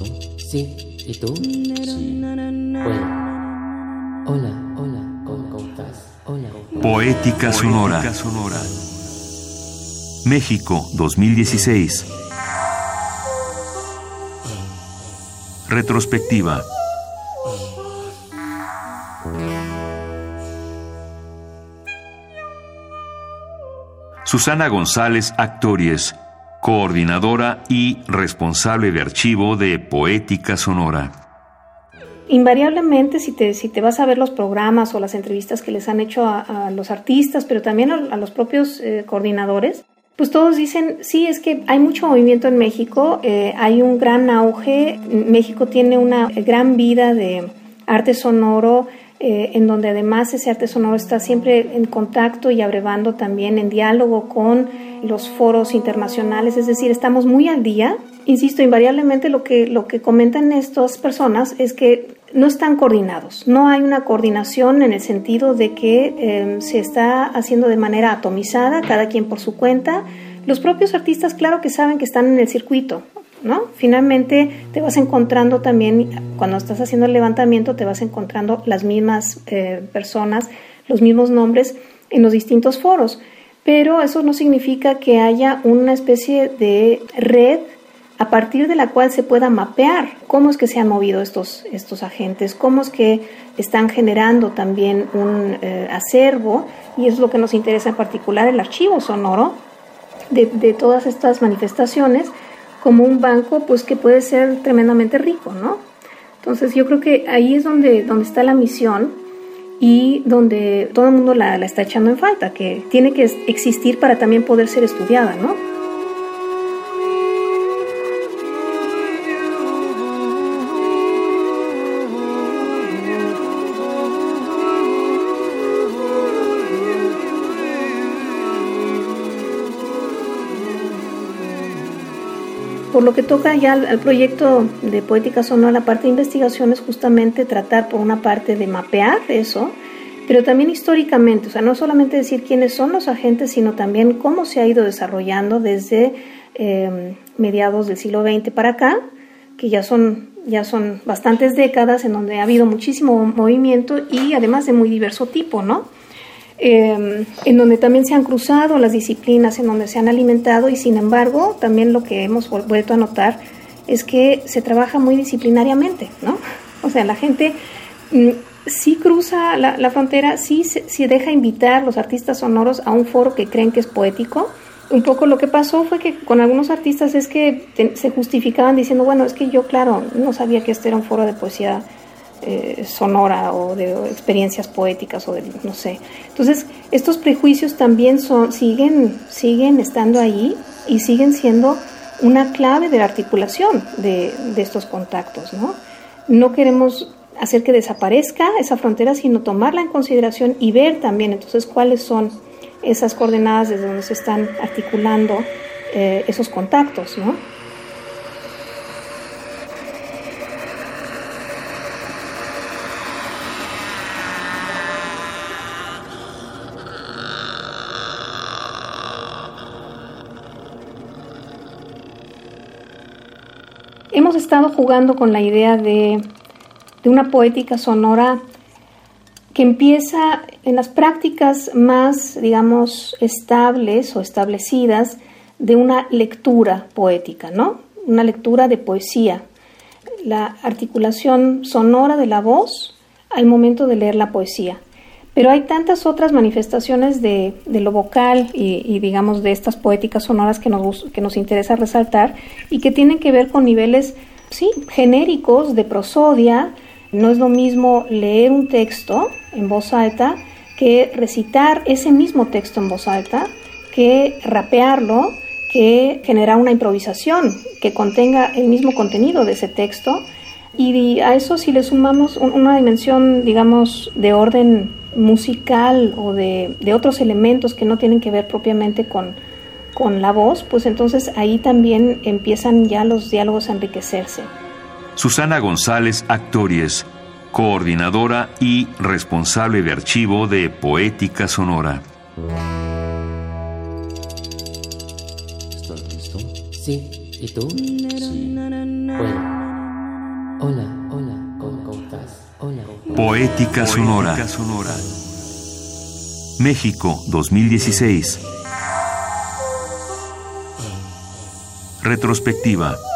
listo? Sí. ¿Y tú? Sí. Bueno. Hola, hola, ¿cómo estás? Hola. Poética Sonora. México 2016. Retrospectiva. Susana González Actories coordinadora y responsable de archivo de Poética Sonora. Invariablemente, si te, si te vas a ver los programas o las entrevistas que les han hecho a, los artistas, pero también a, los propios eh, coordinadores, pues todos dicen, sí, es que hay mucho movimiento en México, eh, hay un gran auge, México tiene una gran vida de arte sonoro, eh, en donde además ese arte sonoro está siempre en contacto y abrevando también en diálogo con los foros internacionales, es decir, estamos muy al día. Insisto, invariablemente lo que, lo que comentan estas personas es que no están coordinados, no hay una coordinación en el sentido de que em, se está haciendo de manera atomizada, cada quien por su cuenta. Los propios artistas, claro que saben que están en el circuito, ¿no? Finalmente te vas encontrando también, cuando estás haciendo el levantamiento, te vas encontrando las mismas eh, personas, los mismos nombres en los distintos foros. Pero eso no significa que haya una especie de red a partir de la cual se pueda mapear cómo es que se han movido estos, estos agentes, cómo es que están generando también un eh, acervo, y es lo que nos interesa en particular, el archivo sonoro de, de todas estas manifestaciones, como un banco pues que puede ser tremendamente rico, ¿no? Entonces yo creo que ahí es donde, donde está la misión y donde todo el mundo la, la está echando en falta, que tiene que existir para también poder ser estudiada, ¿no? Por lo que toca ya al, proyecto de Poética Sonora, la parte de investigación es justamente tratar por una parte de mapear eso, pero también históricamente, o sea, no solamente decir quiénes son los agentes, sino también cómo se ha ido desarrollando desde eh, mediados del siglo XX para acá, que ya son, ya son bastantes décadas en donde ha habido muchísimo movimiento y además de muy diverso tipo, ¿no? Em, en donde también se han cruzado las disciplinas, en donde se han alimentado y sin embargo también lo que hemos vuelto a notar es que se trabaja muy disciplinariamente, ¿no? O sea, la gente mm, sí cruza la, frontera, sí se deja invitar los artistas sonoros a un foro que creen que es poético. Un poco lo que pasó fue que con algunos artistas es que se justificaban diciendo, bueno, es que yo, claro, no sabía que este era un foro de poesía eh, sonora o de experiencias poéticas o de no sé. Entonces, estos prejuicios también son, siguen, siguen estando ahí y siguen siendo una clave de la articulación de, estos contactos, ¿no? No queremos hacer que desaparezca esa frontera, sino tomarla en consideración y ver también entonces cuáles son esas coordenadas desde donde se están articulando eh, esos contactos, ¿no? Hemos estado jugando con la idea de, una poética sonora que empieza en las prácticas más, digamos, estables o establecidas de una lectura poética, ¿no? Una lectura de poesía, la articulación sonora de la voz al momento de leer la poesía. Pero hay tantas otras manifestaciones de, lo vocal y, digamos, de estas poéticas sonoras que nos, que nos interesa resaltar y que tienen que ver con niveles, sí, genéricos de prosodia. No es lo mismo leer un texto en voz alta que recitar ese mismo texto en voz alta, que rapearlo, que generar una improvisación que contenga el mismo contenido de ese texto. Y a eso si le sumamos una dimensión, digamos, de orden musical o de, otros elementos que no tienen que ver propiamente con, con la voz, pues entonces ahí también empiezan ya los diálogos a enriquecerse. Susana González Actories, coordinadora y responsable de archivo de Poética Sonora. ¿Estás listo? Sí. ¿Y tú? Sí. Bueno. Hola. Poética Sonora. México 2016. Retrospectiva.